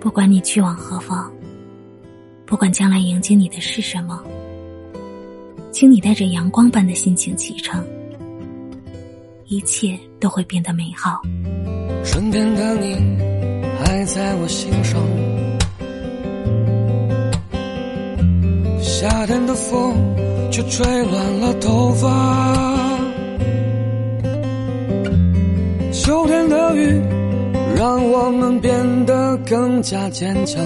不管你去往何方，不管将来迎接你的是什么，请你带着阳光般的心情启程，一切都会变得美好。春天的你还在我心上，夏天的风却吹乱了头发，秋天的雨让我们变得更加坚强，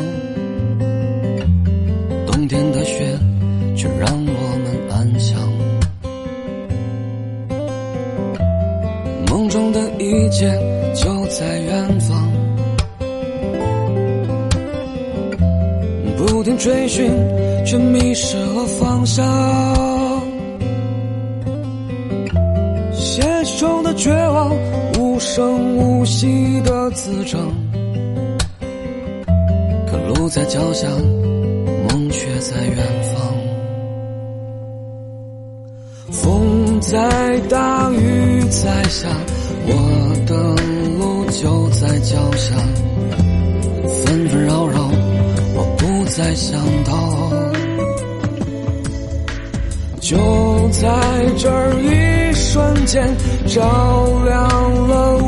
冬天的雪却让我们安详。梦中的一切就在远方，不停追寻，却迷失了方向。现实中的绝望，声无息的滋长，可路在脚下，梦却在远方。风在大，雨在下，我的路就在脚下，纷纷扰扰，我不再想逃。就在这一照亮了。